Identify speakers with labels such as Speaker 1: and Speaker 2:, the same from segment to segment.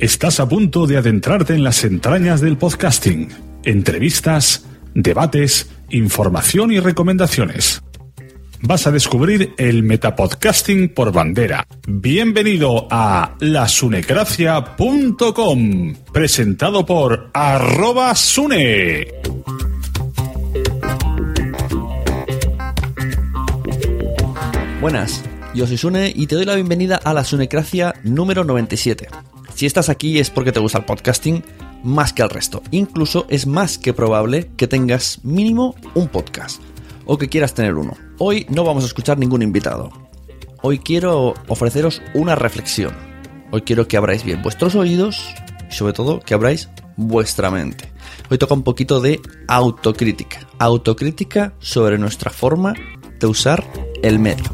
Speaker 1: Estás a punto de adentrarte en las entrañas del podcasting. Entrevistas, debates, información y recomendaciones. Vas a descubrir el metapodcasting por bandera. Bienvenido a lasunecracia.com, presentado por arroba sune.
Speaker 2: Buenas, yo soy Sune y te doy la bienvenida a la Sunecracia número 97. Si estás aquí es porque te gusta el podcasting más que al resto. Incluso es más que probable que tengas mínimo un podcast o que quieras tener uno. Hoy no vamos a escuchar ningún invitado. Hoy quiero ofreceros una reflexión. Hoy quiero que abráis bien vuestros oídos y sobre todo que abráis vuestra mente. Hoy toca un poquito de autocrítica. Autocrítica sobre nuestra forma de usar el medio.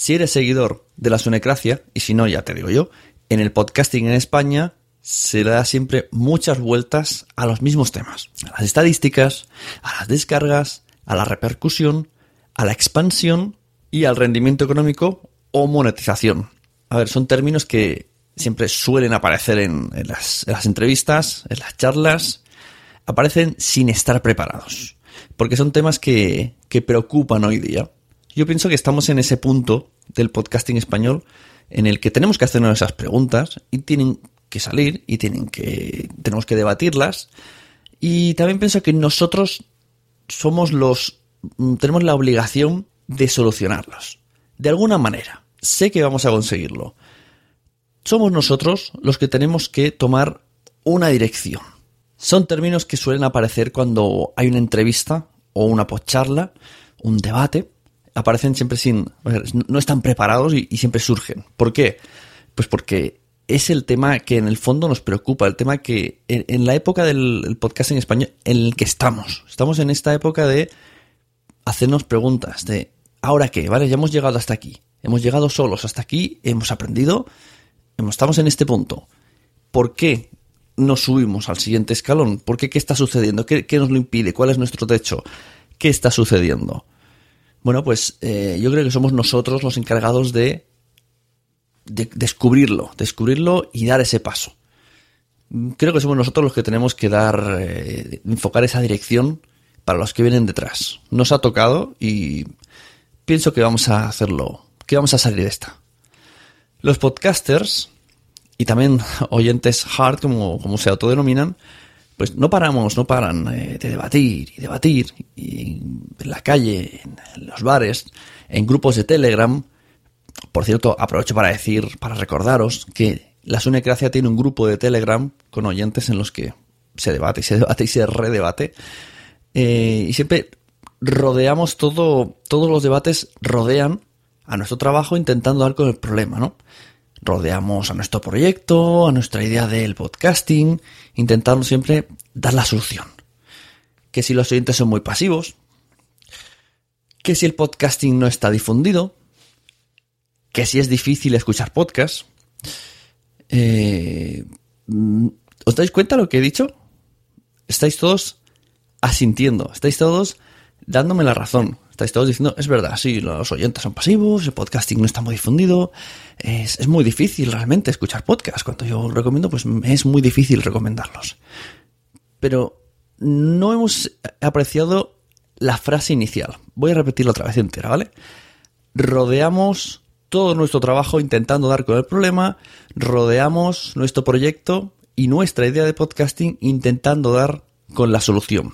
Speaker 2: Si eres seguidor de la Sunecracia, y si no, ya te digo yo, en el podcasting en España se le da siempre muchas vueltas a los mismos temas. A las estadísticas, a las descargas, a la repercusión, a la expansión y al rendimiento económico o monetización. A ver, son términos que siempre suelen aparecer en, las, en las entrevistas, en las charlas, aparecen sin estar preparados, porque son temas que, que preocupan hoy día. Yo pienso que estamos en ese punto del podcasting español en el que tenemos que hacernos esas preguntas y tienen que salir y tienen que tenemos que debatirlas. Y también pienso que nosotros somos los tenemos la obligación de solucionarlos. De alguna manera sé que vamos a conseguirlo. Somos nosotros los que tenemos que tomar una dirección. Son términos que suelen aparecer cuando hay una entrevista o una postcharla un debate aparecen siempre sin. no están preparados y, siempre surgen. ¿Por qué? Pues porque es el tema que en el fondo nos preocupa, el tema que en, la época del el podcast en español en el que estamos. Estamos en esta época de hacernos preguntas, de ¿ahora qué? ¿Vale? Ya hemos llegado hasta aquí. Hemos llegado solos hasta aquí, hemos aprendido, estamos en este punto. ¿Por qué no subimos al siguiente escalón? ¿Por qué qué está sucediendo? ¿Qué, qué nos lo impide? ¿Cuál es nuestro techo? ¿Qué está sucediendo? Bueno, pues eh, yo creo que somos nosotros los encargados de, de, descubrirlo, descubrirlo y dar ese paso. Creo que somos nosotros los que tenemos que dar, eh, enfocar esa dirección para los que vienen detrás. Nos ha tocado y pienso que vamos a hacerlo, que vamos a salir de esta. Los podcasters y también oyentes hard, como, como se autodenominan, pues no paramos, no paran eh, de debatir y debatir y en la calle, en los bares, en grupos de Telegram. Por cierto, aprovecho para decir, para recordaros que la Sunecracia tiene un grupo de Telegram con oyentes en los que se debate y se debate y se redebate. Eh, y siempre rodeamos todo, todos los debates rodean a nuestro trabajo intentando dar con el problema, ¿no? Rodeamos a nuestro proyecto, a nuestra idea del podcasting, intentando siempre dar la solución. Que si los oyentes son muy pasivos, que si el podcasting no está difundido, que si es difícil escuchar podcast. Eh, ¿Os dais cuenta lo que he dicho? Estáis todos asintiendo, estáis todos dándome la razón. Estáis todos diciendo, es verdad, sí, los oyentes son pasivos, el podcasting no está muy difundido, es, muy difícil realmente escuchar podcast. Cuando yo recomiendo, pues es muy difícil recomendarlos. Pero no hemos apreciado la frase inicial. Voy a repetirlo otra vez entera, ¿vale? Rodeamos todo nuestro trabajo intentando dar con el problema, rodeamos nuestro proyecto y nuestra idea de podcasting intentando dar con la solución.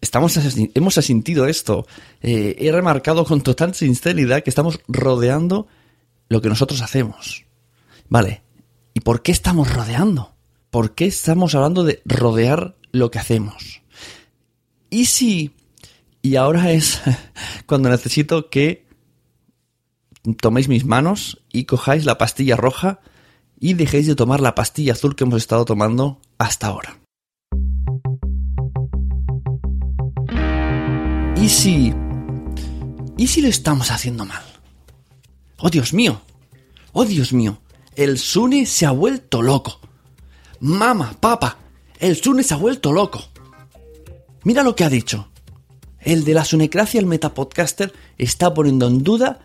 Speaker 2: Estamos hemos asintido esto. Eh, he remarcado con total sinceridad que estamos rodeando lo que nosotros hacemos. Vale. ¿Y por qué estamos rodeando? ¿Por qué estamos hablando de rodear lo que hacemos? ¿Y si... Y ahora es cuando necesito que toméis mis manos y cojáis la pastilla roja y dejéis de tomar la pastilla azul que hemos estado tomando hasta ahora. ¿Y si... ¿Y si lo estamos haciendo mal? ¡Oh, Dios mío! ¡Oh, Dios mío! El Sune se ha vuelto loco. Mama, papa, el Sune se ha vuelto loco. Mira lo que ha dicho. El de la Sunecracia, el Metapodcaster, está poniendo en duda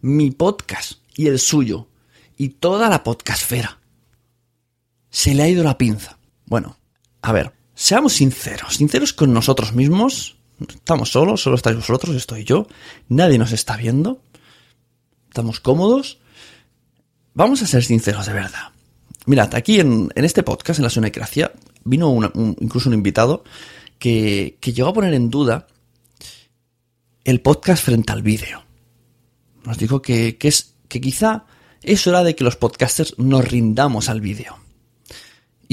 Speaker 2: mi podcast y el suyo y toda la podcastfera. Se le ha ido la pinza. Bueno, a ver, seamos sinceros, sinceros con nosotros mismos. Estamos solos, solo estáis vosotros, estoy yo. Nadie nos está viendo. Estamos cómodos. Vamos a ser sinceros de verdad. Mirad, aquí en, este podcast, en la Sunecracia, vino incluso un invitado que, que llegó a poner en duda el podcast frente al vídeo nos dijo que, es, que quizá es hora de que los podcasters nos rindamos al vídeo.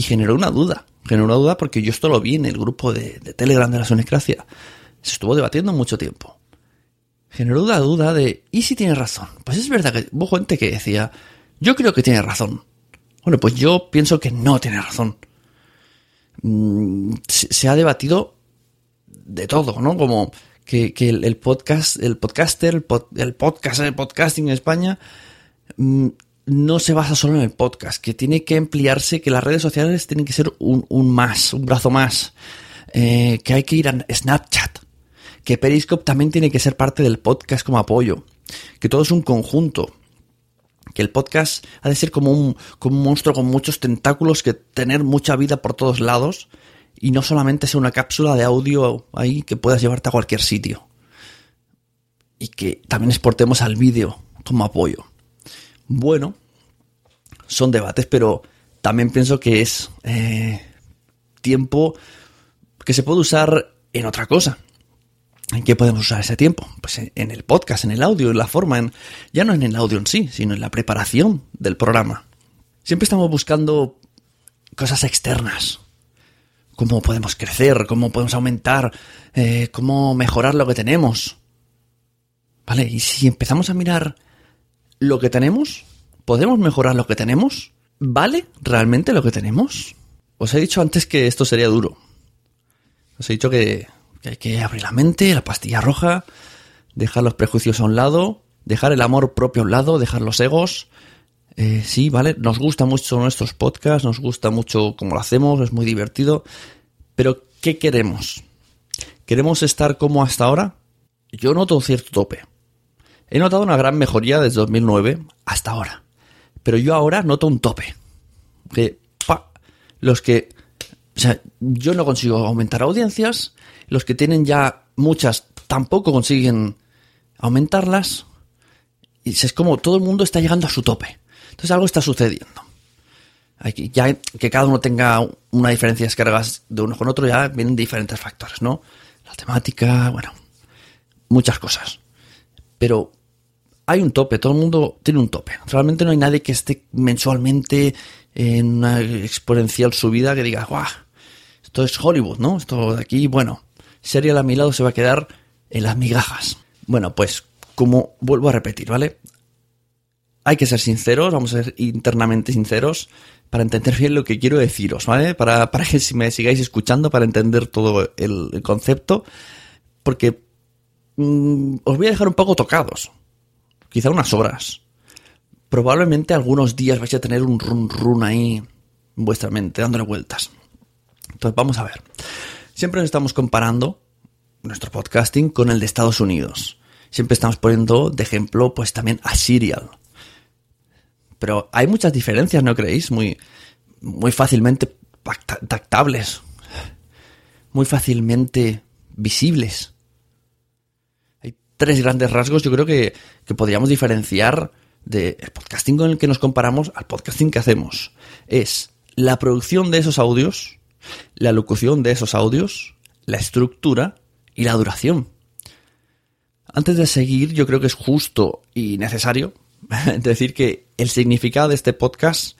Speaker 2: Y generó una duda, generó una duda porque yo esto lo vi en el grupo de, Telegram de la Sonecracia. Se estuvo debatiendo mucho tiempo. Generó una duda de, ¿y si tiene razón? Pues es verdad que hubo gente que decía, yo creo que tiene razón. Bueno, pues yo pienso que no tiene razón. Mm, se ha debatido de todo, ¿no? Como que, el, podcast, el podcaster, el, podcast, el podcasting en España mm, no se basa solo en el podcast, que tiene que ampliarse, que las redes sociales tienen que ser un, más, un brazo más, eh, que hay que ir a Snapchat, que Periscope también tiene que ser parte del podcast como apoyo, que todo es un conjunto, que el podcast ha de ser como un, como un monstruo con muchos tentáculos, que tener mucha vida por todos lados, y no solamente sea una cápsula de audio ahí que puedas llevarte a cualquier sitio. Y que también exportemos al vídeo como apoyo. Bueno, son debates, pero también pienso que es eh, tiempo que se puede usar en otra cosa. ¿En qué podemos usar ese tiempo? Pues en, el podcast, en el audio, en la forma, en, ya no en el audio en sí, sino en la preparación del programa. Siempre estamos buscando cosas externas, cómo podemos crecer, cómo podemos aumentar, eh, cómo mejorar lo que tenemos. ¿Vale? Y si empezamos a mirar lo que tenemos, ¿podemos mejorar lo que tenemos? ¿Vale realmente lo que tenemos? Os he dicho antes que esto sería duro. Os he dicho que, hay que abrir la mente, la pastilla roja, dejar los prejuicios a un lado, dejar el amor propio a un lado, dejar los egos, eh, sí, ¿vale? Nos gusta mucho nuestros podcasts, nos gusta mucho cómo lo hacemos, es muy divertido. Pero, ¿qué queremos? ¿Queremos estar como hasta ahora? Yo noto un cierto tope. He notado una gran mejoría desde 2009 hasta ahora. Pero yo ahora noto un tope. Que, pa, los que... O sea, yo no consigo aumentar audiencias. Los que tienen ya muchas tampoco consiguen aumentarlas. Y es como todo el mundo está llegando a su tope. Entonces algo está sucediendo. que cada uno tenga una diferencia de descargas de uno con otro, ya vienen diferentes factores, ¿no? La temática, bueno, muchas cosas. Pero hay un tope, todo el mundo tiene un tope. Realmente no hay nadie que esté mensualmente en una exponencial subida que diga, guau, esto es Hollywood, ¿no? Esto de aquí, bueno, Serial a mi lado se va a quedar en las migajas. Bueno, pues como vuelvo a repetir, ¿vale? hay que ser sinceros, vamos a ser internamente sinceros para entender bien lo que quiero deciros, ¿vale? Para, para que si me sigáis escuchando, para entender todo el, concepto, porque mm, os voy a dejar un poco tocados. Quizá unas horas. Probablemente algunos días vais a tener un run run ahí en vuestra mente, dándole vueltas. Entonces vamos a ver. Siempre estamos comparando nuestro podcasting con el de Estados Unidos. Siempre estamos poniendo de ejemplo pues también a Serial. Pero hay muchas diferencias, ¿no creéis? Muy, muy fácilmente tactables. Muy fácilmente visibles. Tres grandes rasgos, yo creo que, que podríamos diferenciar del podcasting con el que nos comparamos al podcasting que hacemos. Es la producción de esos audios, la locución de esos audios, la estructura y la duración. Antes de seguir, yo creo que es justo y necesario decir que el significado de este podcast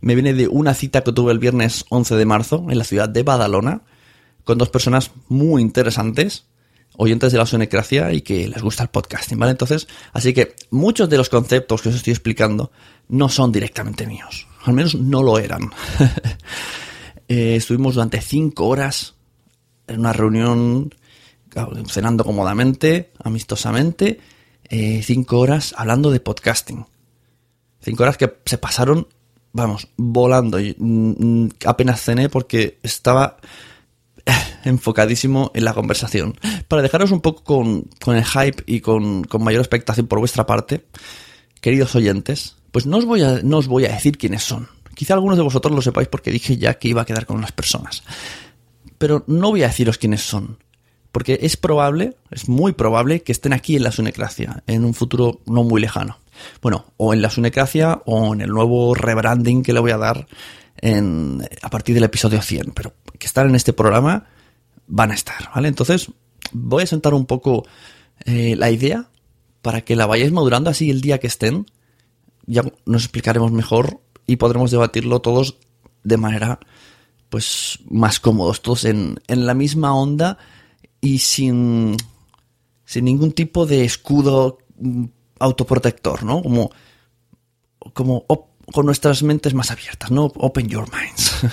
Speaker 2: me viene de una cita que tuve el viernes 11 de marzo en la ciudad de Badalona con dos personas muy interesantes, oyentes de la sonecracia y que les gusta el podcasting, ¿vale? Entonces, así que muchos de los conceptos que os estoy explicando no son directamente míos, al menos no lo eran. Eh, estuvimos durante cinco horas en una reunión cenando cómodamente, amistosamente, eh, cinco horas hablando de podcasting. Cinco horas que se pasaron, vamos, volando. Mm, mm, apenas cené porque estaba enfocadísimo en la conversación. Para dejaros un poco con, el hype y con, mayor expectación por vuestra parte, queridos oyentes, pues no os, voy a, no os voy a decir quiénes son. Quizá algunos de vosotros lo sepáis porque dije ya que iba a quedar con unas personas. Pero no voy a deciros quiénes son. Porque es probable, es muy probable que estén aquí en la Sunecracia, en un futuro no muy lejano. Bueno, o en la Sunecracia o en el nuevo rebranding que le voy a dar en, a partir del episodio 100. Pero que están en este programa van a estar, ¿vale? Entonces voy a sentar un poco eh, la idea para que la vayáis madurando así el día que estén. Ya nos explicaremos mejor y podremos debatirlo todos de manera pues más cómodos, todos en, en la misma onda y sin, sin ningún tipo de escudo mm, autoprotector, ¿no? Como, como con nuestras mentes más abiertas, ¿no? Open your minds.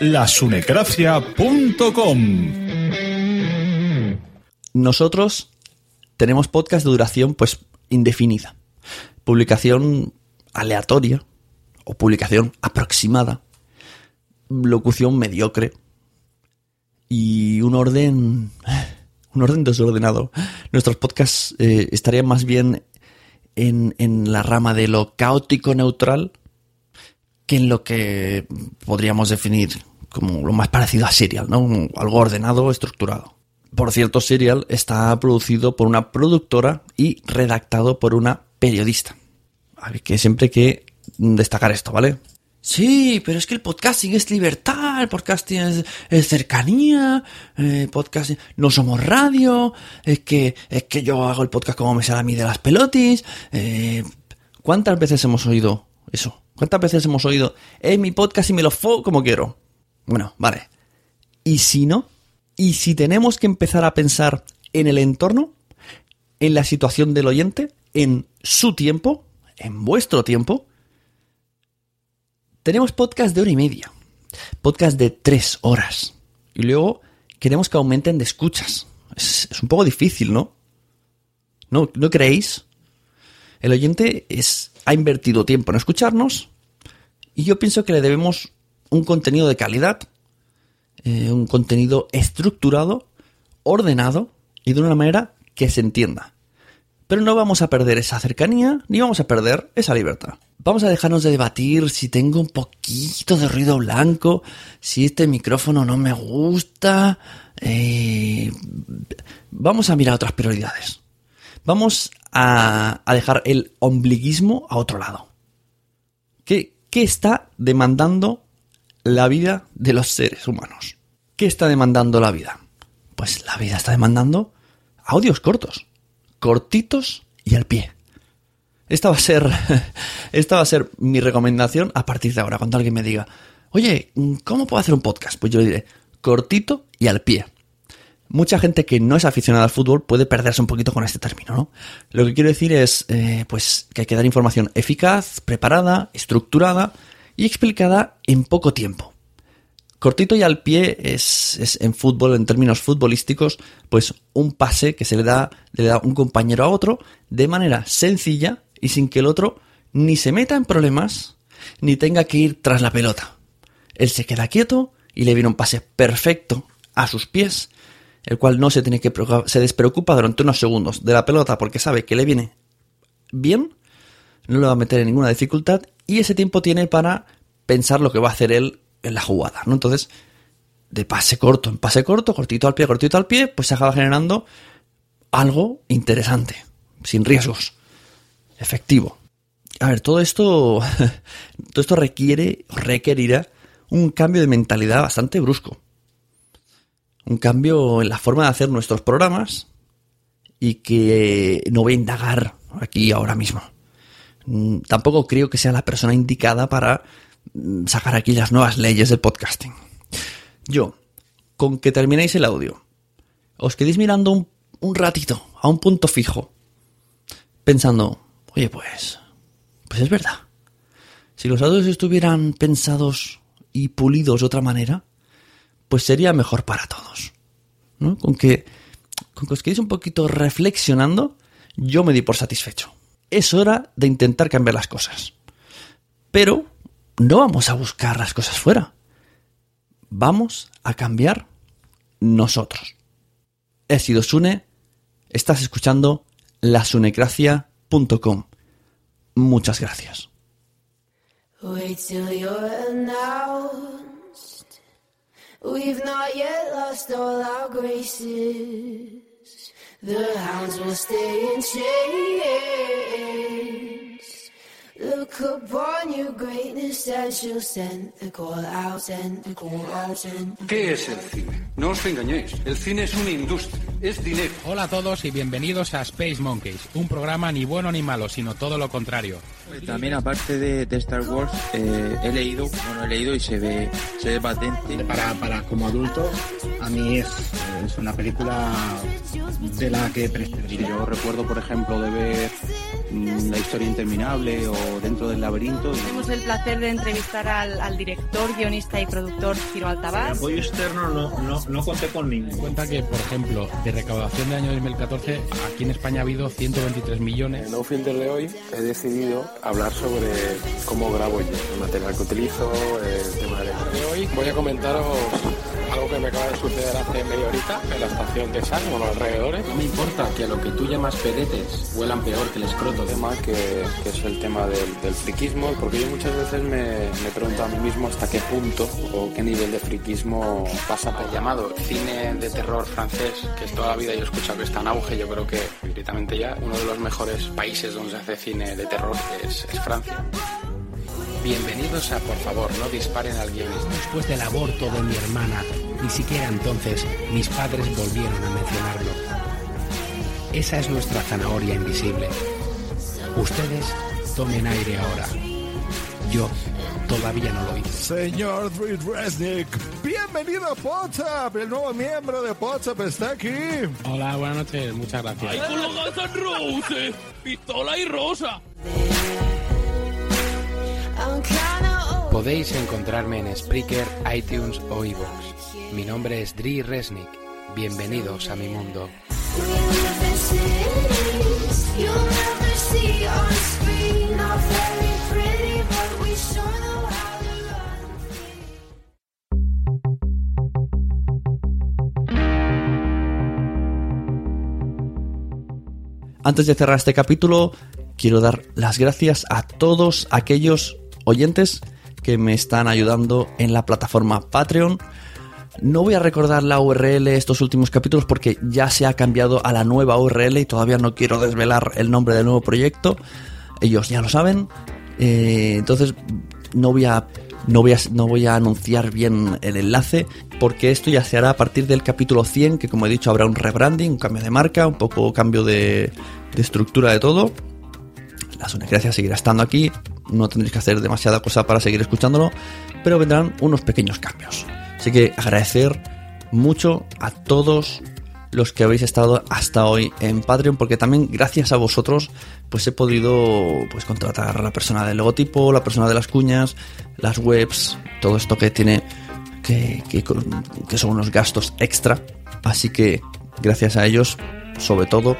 Speaker 1: Lasunecracia.com
Speaker 2: Nosotros tenemos podcast de duración pues indefinida. Publicación aleatoria o publicación aproximada. Locución mediocre y un orden, un orden desordenado. Nuestros podcasts eh, estarían más bien en, en la rama de lo caótico neutral que en lo que podríamos definir como lo más parecido a Serial, ¿no? Algo ordenado, estructurado. Por cierto, Serial está producido por una productora y redactado por una periodista. que siempre hay que destacar esto, ¿vale? Sí, pero es que el podcasting es libertad, el podcasting es, cercanía, eh, podcasting, no somos radio, es que, es que yo hago el podcast como me sale a mí de las pelotis. Eh, ¿Cuántas veces hemos oído eso? ¿Cuántas veces hemos oído, en mi podcast y me lo fo como quiero? Bueno, vale. ¿Y si no? ¿Y si tenemos que empezar a pensar en el entorno, en la situación del oyente, en su tiempo, en vuestro tiempo? Tenemos podcast de hora y media, podcast de tres horas. Y luego queremos que aumenten de escuchas. Es, un poco difícil, ¿no? ¿no? ¿No creéis? El oyente es, ha invertido tiempo en escucharnos y yo pienso que le debemos un contenido de calidad, eh, un contenido estructurado, ordenado y de una manera que se entienda. Pero no vamos a perder esa cercanía ni vamos a perder esa libertad. Vamos a dejarnos de debatir si tengo un poquito de ruido blanco, si este micrófono no me gusta. Eh, vamos a mirar otras prioridades. Vamos a, dejar el ombliguismo a otro lado. ¿Qué, ¿Qué está demandando la vida de los seres humanos? ¿Qué está demandando la vida? Pues la vida está demandando audios cortos cortitos y al pie. Esta va a ser, esta va a ser mi recomendación a partir de ahora. Cuando alguien me diga, oye, ¿cómo puedo hacer un podcast? Pues yo le diré, cortito y al pie. Mucha gente que no es aficionada al fútbol puede perderse un poquito con este término, ¿no? Lo que quiero decir es, eh, pues, que hay que dar información eficaz, preparada, estructurada y explicada en poco tiempo. Cortito y al pie es, es en fútbol, en términos futbolísticos, pues un pase que se le da, le da un compañero a otro de manera sencilla y sin que el otro ni se meta en problemas ni tenga que ir tras la pelota. Él se queda quieto y le viene un pase perfecto a sus pies, el cual no se tiene que se despreocupa durante unos segundos de la pelota porque sabe que le viene bien, no le va a meter en ninguna dificultad y ese tiempo tiene para pensar lo que va a hacer él en la jugada, ¿no? Entonces, de pase corto en pase corto, cortito al pie, cortito al pie, pues se acaba generando algo interesante, sin riesgos, efectivo. A ver, todo esto, todo esto requiere, requerirá un cambio de mentalidad bastante brusco. Un cambio en la forma de hacer nuestros programas y que no voy a indagar aquí ahora mismo. Mm, tampoco creo que sea la persona indicada para sacar aquí las nuevas leyes del podcasting. Yo, con que terminéis el audio, os quedéis mirando un, un ratito, a un punto fijo, pensando, oye, pues, pues es verdad. Si los audios estuvieran pensados y pulidos de otra manera, pues sería mejor para todos. ¿no? Con, que, con que os quedéis un poquito reflexionando, yo me di por satisfecho. Es hora de intentar cambiar las cosas. Pero no vamos a buscar las cosas fuera. Vamos a cambiar nosotros. He sido Sune, estás escuchando lasunecracia.com. Muchas gracias. Wait till you're announced. We've not yet lost all our graces. The hounds will stay in chains. Look upon your greatness and she'll send the call out, send the call out, send
Speaker 3: ¿Qué es el cine? No os engañéis, el cine es una industria, es dinero.
Speaker 4: Hola a todos y bienvenidos a Space Monkeys, un programa ni bueno ni malo, sino todo lo contrario.
Speaker 5: También aparte de, de Star Wars, eh, he leído, bueno, he leído y se ve, se ve patente.
Speaker 6: Para, para como adulto, a mí es, es una película de la que
Speaker 7: Yo recuerdo, por ejemplo, de ver La historia interminable o dentro del laberinto.
Speaker 8: Tenemos el placer de entrevistar al, director, guionista y productor Ciro Altabar.
Speaker 9: El apoyo externo no, no, no conté con ningún.
Speaker 4: Cuenta que, por ejemplo, de recaudación del año 2014, aquí en España ha habido 123 millones.
Speaker 10: En No Filter de hoy he decidido hablar sobre cómo grabo yo, el material que utilizo, el tema de...
Speaker 11: de hoy voy a comentaros algo que me acaba de suceder hace media horita en la estación de San, o los alrededores.
Speaker 12: No me importa que a lo que tú llamas pedetes huelan peor que el escroto.
Speaker 10: Tema que, que es el tema del, del, friquismo, porque yo muchas veces me, me pregunto a mí mismo hasta qué punto o qué nivel de friquismo pasa por...
Speaker 12: El llamado cine de terror francés, que es toda la vida yo he escuchado que está en auge, yo creo que directamente ya uno de los mejores países donde se hace cine de terror es, es Francia.
Speaker 13: Bienvenidos a Por favor, no disparen al guionista.
Speaker 14: Después del aborto de mi hermana, ni siquiera entonces mis padres volvieron a mencionarlo. Esa es nuestra zanahoria invisible. Ustedes tomen aire ahora. Yo todavía no lo hice.
Speaker 15: Señor Dre Resnick, bienvenido a WhatsApp. El nuevo miembro de WhatsApp está aquí.
Speaker 4: Hola, buenas noches. Muchas gracias.
Speaker 16: ¡Ay, con los Guns N' Roses! ¡Pistola y rosa!
Speaker 13: Podéis encontrarme en Spreaker, iTunes o iVoox. Mi nombre es Dri Resnick. Bienvenidos a mi mundo.
Speaker 2: Antes de cerrar este capítulo, quiero dar las gracias a todos aquellos oyentes que me están ayudando en la plataforma Patreon. No voy a recordar la URL estos últimos capítulos porque ya se ha cambiado a la nueva URL y todavía no quiero desvelar el nombre del nuevo proyecto. Ellos ya lo saben. Eh, entonces no voy a no voy, a, no voy a anunciar bien el enlace porque esto ya se hará a partir del capítulo 100 que como he dicho habrá un rebranding, un cambio de marca, un poco cambio de, estructura de todo. La Sonecracia seguirá estando aquí, no tendréis que hacer demasiada cosa para seguir escuchándolo, pero vendrán unos pequeños cambios. Así que agradecer mucho a todos los que habéis estado hasta hoy en Patreon, porque también gracias a vosotros, pues he podido pues contratar a la persona del logotipo, la persona de las cuñas, las webs, todo esto que tiene que, que, que son unos gastos extra. Así que gracias a ellos, sobre todo,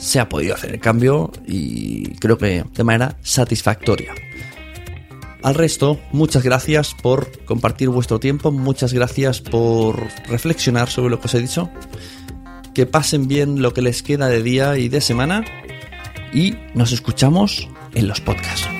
Speaker 2: se ha podido hacer el cambio y creo que de manera satisfactoria. Al resto, muchas gracias por compartir vuestro tiempo, muchas gracias por reflexionar sobre lo que os he dicho. Que pasen bien lo que les queda de día y de semana y nos escuchamos en los podcasts.